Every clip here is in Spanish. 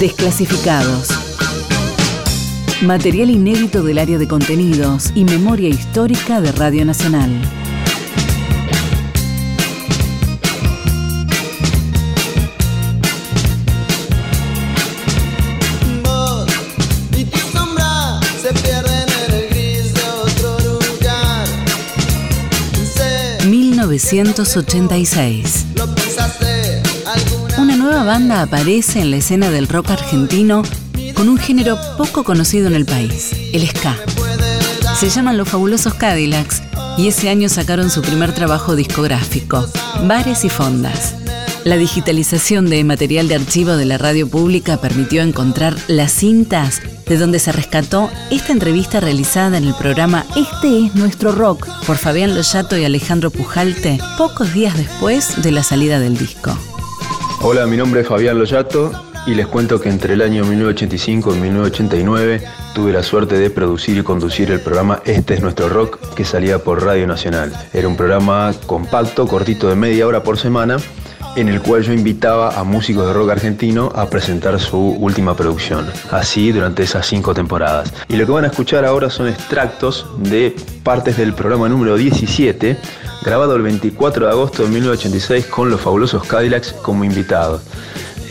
Desclasificados. Material inédito del área de contenidos y memoria histórica de Radio Nacional. Vos y tu sombra se pierden en el gris de otro lugar. Sé, 1986. Una nueva banda aparece en la escena del rock argentino con un género poco conocido en el país, el ska. Se llaman Los Fabulosos Cadillacs y ese año sacaron su primer trabajo discográfico, Bares y Fondas. La digitalización de material de archivo de la radio pública permitió encontrar las cintas de donde se rescató esta entrevista realizada en el programa Este es nuestro rock por Fabián Loyato y Alejandro Pujalte pocos días después de la salida del disco. Hola, mi nombre es Fabián Loyato y les cuento que entre el año 1985 y 1989 tuve la suerte de producir y conducir el programa Este es nuestro rock que salía por Radio Nacional. Era un programa compacto, cortito de media hora por semana, en el cual yo invitaba a músicos de rock argentino a presentar su última producción. Así durante esas cinco temporadas. Y lo que van a escuchar ahora son extractos de partes del programa número 17, grabado el 24 de agosto de 1986 con los fabulosos Cadillacs como invitados.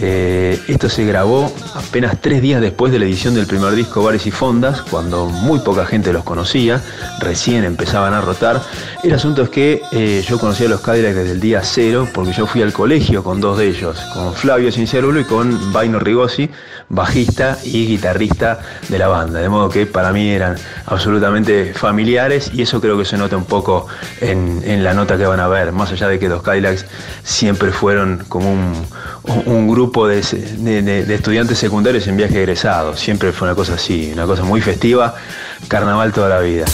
Eh, esto se grabó apenas tres días después de la edición del primer disco Bares y Fondas, cuando muy poca gente los conocía, recién empezaban a rotar. El asunto es que eh, yo conocía a los Cadillacs desde el día cero, porque yo fui al colegio con dos de ellos, con Flavio Cinciarulo y con Vaino Rigosi, bajista y guitarrista de la banda. De modo que para mí eran absolutamente familiares y eso creo que se nota un poco en, la nota que van a ver, más allá de que los Cadillacs siempre fueron como un grupo de, de- de- de estudiantes secundarios en viaje egresado. Siempre fue una cosa así, una cosa muy festiva, carnaval toda la vida.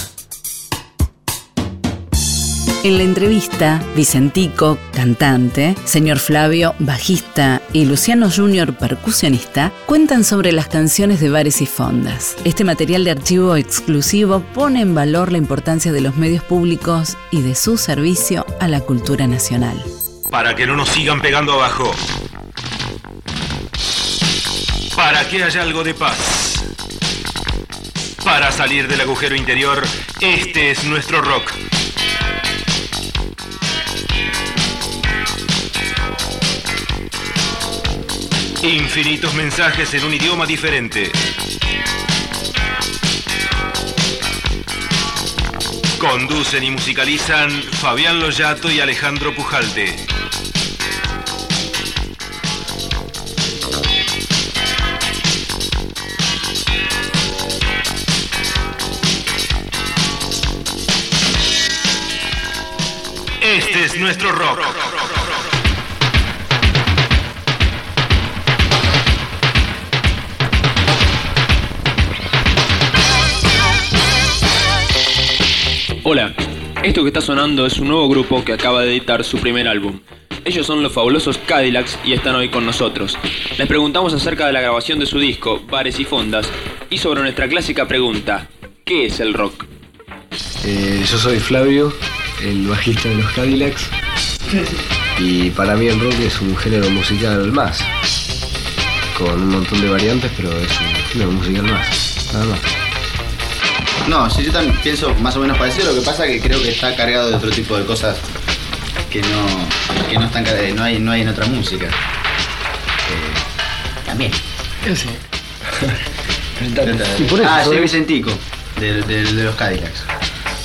En la entrevista, Vicentico, cantante, señor Flavio, bajista y Luciano Junior, percusionista, cuentan sobre las canciones de bares y fondas. Este material de archivo exclusivo pone en valor la importancia de los medios públicos y de su servicio a la cultura nacional. Para que no nos sigan pegando abajo. Para que haya algo de paz. Para salir del agujero interior, este es nuestro rock. Infinitos mensajes en un idioma diferente. Conducen y musicalizan Fabián Loyato y Alejandro Pujalte. Es nuestro rock. Hola, esto que está sonando es un nuevo grupo que acaba de editar su primer álbum. Ellos son los fabulosos Cadillacs y están hoy con nosotros. Les preguntamos acerca de la grabación de su disco, Bares y Fondas, y sobre nuestra clásica pregunta, ¿qué es el rock? Eh, yo soy Flavio, el bajista de los Cadillacs. Y para mí el rock es un género musical más. Con un montón de variantes, pero es un género musical más. Nada más. No, sí, yo también pienso más o menos parecido, lo que pasa es que creo que está cargado de otro tipo de cosas que no, que no están car- no hay, no hay en otra música. Eh, también. Y por eso, ah, soy soy- Vicentico, de, de- de los Cadillacs.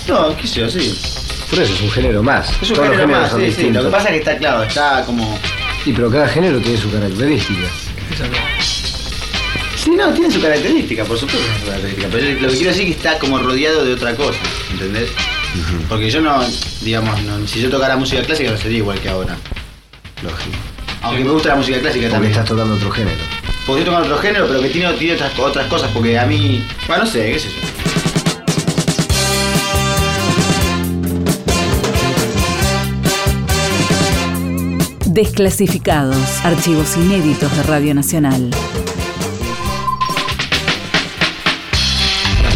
No, qué sé yo, sí. Por eso es un género más. Es un Todos los género géneros más, son sí, sí. Lo que pasa es que está claro, está como... Y pero cada género tiene su característica. Sí, no, tiene su característica, por supuesto tiene su característica. Pero lo que quiero decir es que está como rodeado de otra cosa, ¿entendés? Porque yo no, digamos, no- si yo tocara música clásica no sería igual que ahora. Lógico. Aunque me gusta la música clásica Porque también. estás tocando otro género. Porque toco otro género, pero que tiene, tiene otras, otras cosas, porque a mí. Bueno, no sé, qué sé yo. Desclasificados, archivos inéditos de Radio Nacional.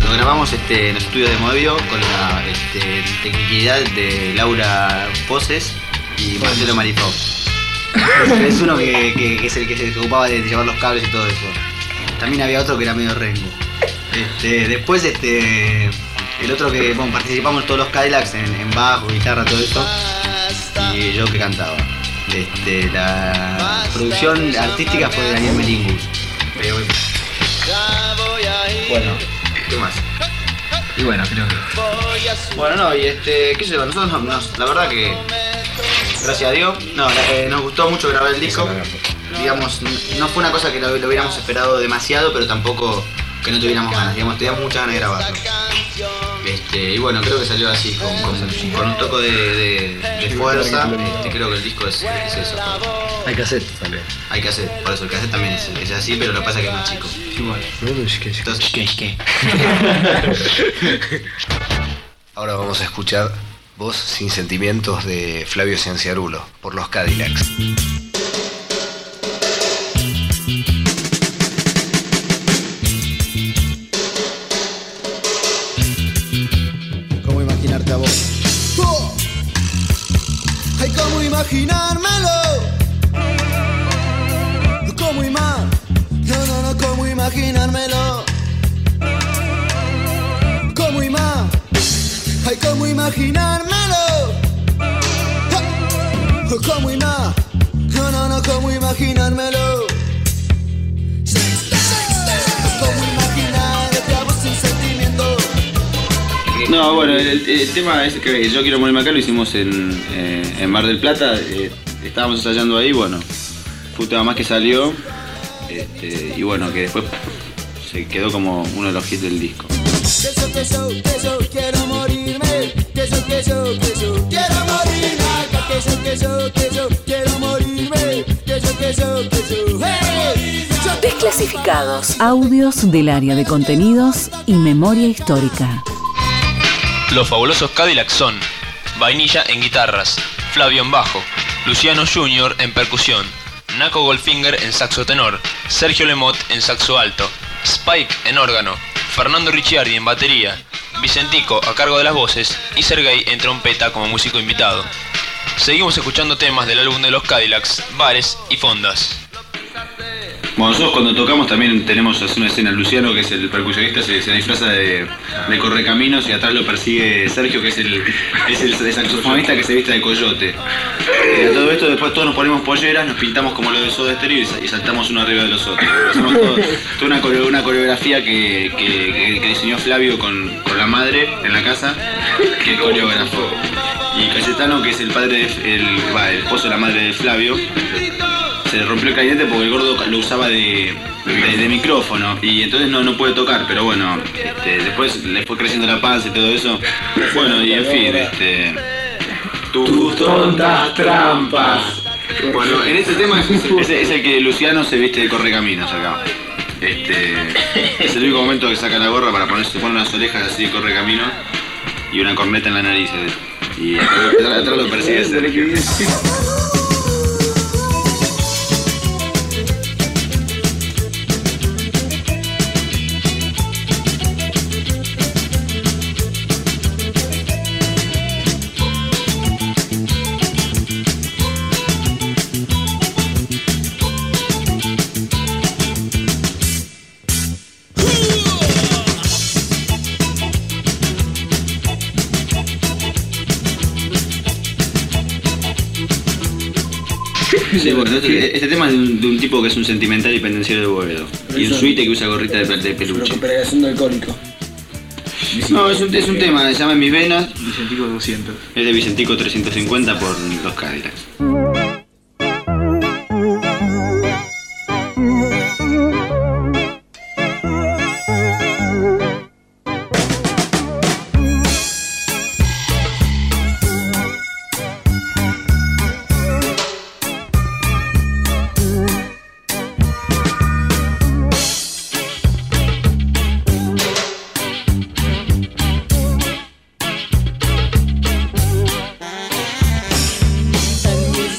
Lo grabamos este, en los estudios de Moebio con la este, tecnicidad de Laura Poses y Marcelo Marifó. Es, es uno que, que- que es el que se ocupaba de llevar los cables y todo eso. También había otro que era medio rengo. Este, después este. El otro que bueno, participamos todos los Cadillacs en, en bajo, guitarra, todo eso. Y yo que cantaba. Este, la producción artística fue de Daniel Melingus. Bueno, ¿qué más? Y bueno, creo que. Bueno, no, y este, qué sé yo, nosotros nos- nos- la verdad que, gracias a Dios, no, eh, nos gustó mucho grabar el disco. Digamos, no fue una cosa que lo, lo hubiéramos esperado demasiado, pero tampoco que no tuviéramos ganas, digamos, teníamos muchas ganas de grabarlo. Este, y bueno, creo que salió así, con, con- con un toque de, de- de fuerza, este, creo que el disco es, es eso. Hay cassette también. Hay que hacer, por eso el cassette también es, es así, pero lo que pasa es que es más chico. Entonces, Ahora vamos a escuchar Voz sin sentimientos de Flavio Cianciarulo por los Cadillacs. Imaginármelo! ¡Ah! ¿Cómo ima? No, no, no, ¿cómo imaginármelo? ¿Cómo imaginarte a vos sin sentimiento? No, bueno, el, el tema es que yo quiero morirme acá lo hicimos en, eh, en Mar del Plata, eh, estábamos ensayando ahí, bueno, fue un tema más que salió, este, y bueno, que después se quedó como uno de los hits del disco. Quiero morirme. Que yo, que yo, que yo quiero morirme. Que yo, que yo, que yo quiero morirme. Que yo, que yo, que yo. ¡Hey! Yo Desclasificados. Audios del área de contenidos y memoria histórica. Los fabulosos Cadillacs son Vainilla en guitarras, Flavio en bajo, Luciano Jr. en percusión, Naco Goldfinger en saxo tenor, Sergio Lemot en saxo alto, Spike en órgano, Fernando Ricciardi en batería, Vicentico a cargo de las voces y Sergey en trompeta como músico invitado. Seguimos escuchando temas del álbum de los Cadillacs, Bares y Fondas. Bueno, nosotros cuando tocamos también tenemos una escena, Luciano, que es el percusionista, se, disfraza de, de correcaminos y atrás lo persigue Sergio, que es el, es el saxofonista que se viste de coyote. A todo esto después todos nos ponemos polleras, nos pintamos como lo de Soda Stereo y, sa- y saltamos uno arriba de los otros. Hacemos toda una, una coreografía que, que- diseñó Flavio con, con la madre en la casa, que coreógrafo. Y Cayetano, que es el padre, de- el, el esposo de la madre de Flavio, se le rompió el clarinete porque el gordo lo usaba de, de- de micrófono y entonces no, no puede tocar, pero bueno, este, después le fue creciendo la panza y todo eso. Bueno, y en fin, este. Tus tontas trampas. Bueno, en este tema es, es- es el que Luciano se viste de correcaminos acá. Este, es el único momento que saca la gorra para ponerse, se pone unas orejas así de correcaminos y una corneta en la nariz. eh. Y atrás lo persigue Sergio. Sí, bueno, este, este tema es de un, de un tipo que es un sentimental y pendenciero de Boedo. Y un suite que usa gorrita de, de peluche. Recuperación del alcohólico. No, es un, es un tema, se llama En mis venas. Vicentico 200. Es de Vicentico 350 por los Cadillacs.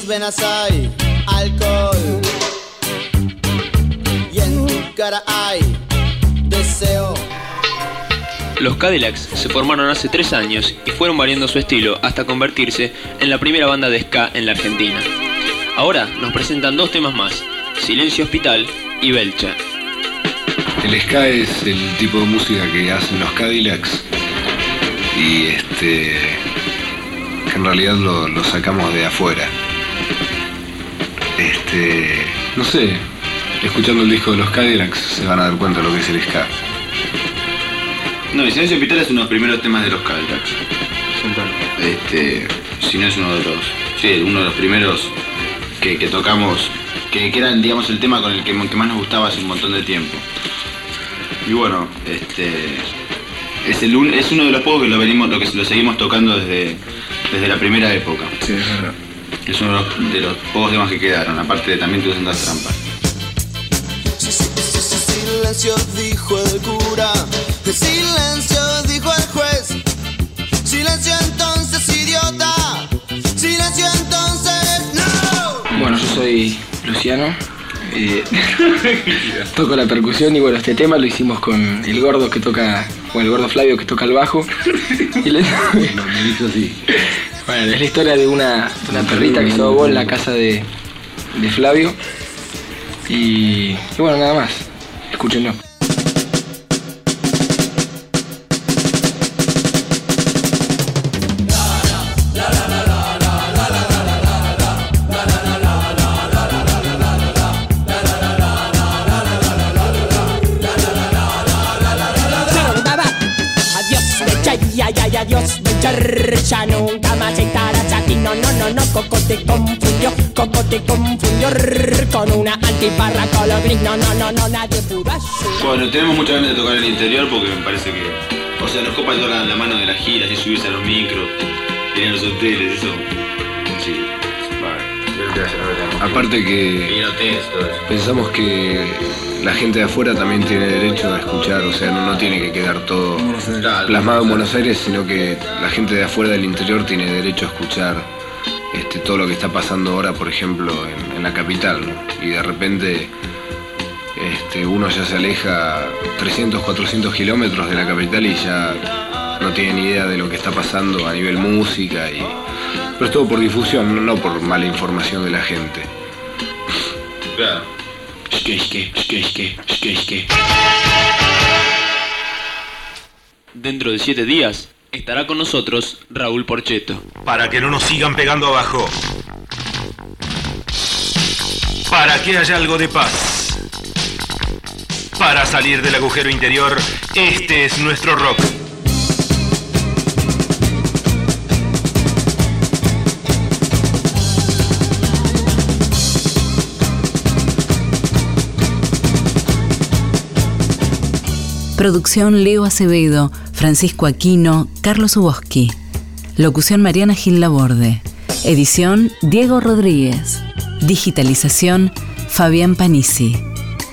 Mis venas hay alcohol y en tu cara hay deseo. Los Cadillacs se formaron hace tres años y fueron variando su estilo hasta convertirse en la primera banda de ska en la Argentina. Ahora nos presentan dos temas más, Silencio Hospital y Belcha. El ska es el tipo de música que hacen los Cadillacs y este que en realidad lo, lo sacamos de afuera. Este, no sé, escuchando el disco de los Cadillacs se van a dar cuenta de lo que es el ska. No, el Silencio Hospital es uno de los primeros temas de los Cadillacs. Este, si no es uno de los. Sí, uno de los primeros que, que tocamos, que, que eran, digamos, el tema con el que, que más nos gustaba hace un montón de tiempo. Y bueno, este. Es, el, es uno de los pocos que lo venimos, lo que lo seguimos tocando desde, desde la primera época. Sí, es verdad. Es uno de los, de los pocos temas que quedaron, aparte de también Tus Sendas Trampas. Silencio dijo el cura, silencio dijo el juez, silencio entonces idiota, silencio entonces no. Bueno, yo soy Luciano. eh, toco la percusión y bueno, este tema lo hicimos con el gordo que toca, con el gordo Flavio que toca el bajo. Y le- Bueno, es la historia de una, una perrita que se ahogó en la casa de, de Flavio. Y, y bueno, nada más. Escúchenlo. Ya nunca más estarás aquí. No, no, no, no, Coco te confundió, Coco te confundió con una antiparra color gris. No, no, no, no, nadie pudo ayudar. Bueno, tenemos muchas ganas de tocar en el interior porque me parece que. O sea, nos copa toda la, la mano de las giras y subirse a los micros, ir a los hoteles, eso. Aparte que pensamos que la gente de afuera también tiene derecho a escuchar, o sea, no, no tiene que quedar todo plasmado en Buenos Aires, sino que la gente de afuera del interior tiene derecho a escuchar este, todo lo que está pasando ahora, por ejemplo, en, la capital. Y de repente este, uno ya se aleja 300, 400 kilómetros de la capital y ya no tiene ni idea de lo que está pasando a nivel música, y, pero es todo por difusión, no- por mala información de la gente. Claro. Dentro de siete días estará con nosotros Raúl Porcheto. Para que no nos sigan pegando abajo. Para que haya algo de paz. Para salir del agujero interior, este es nuestro rock. Producción Leo Acevedo, Francisco Aquino, Carlos Uboski. Locución Mariana Gil Laborde. Edición Diego Rodríguez. Digitalización Fabián Panisi.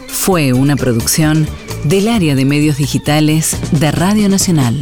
Fue una producción del área de medios digitales de Radio Nacional.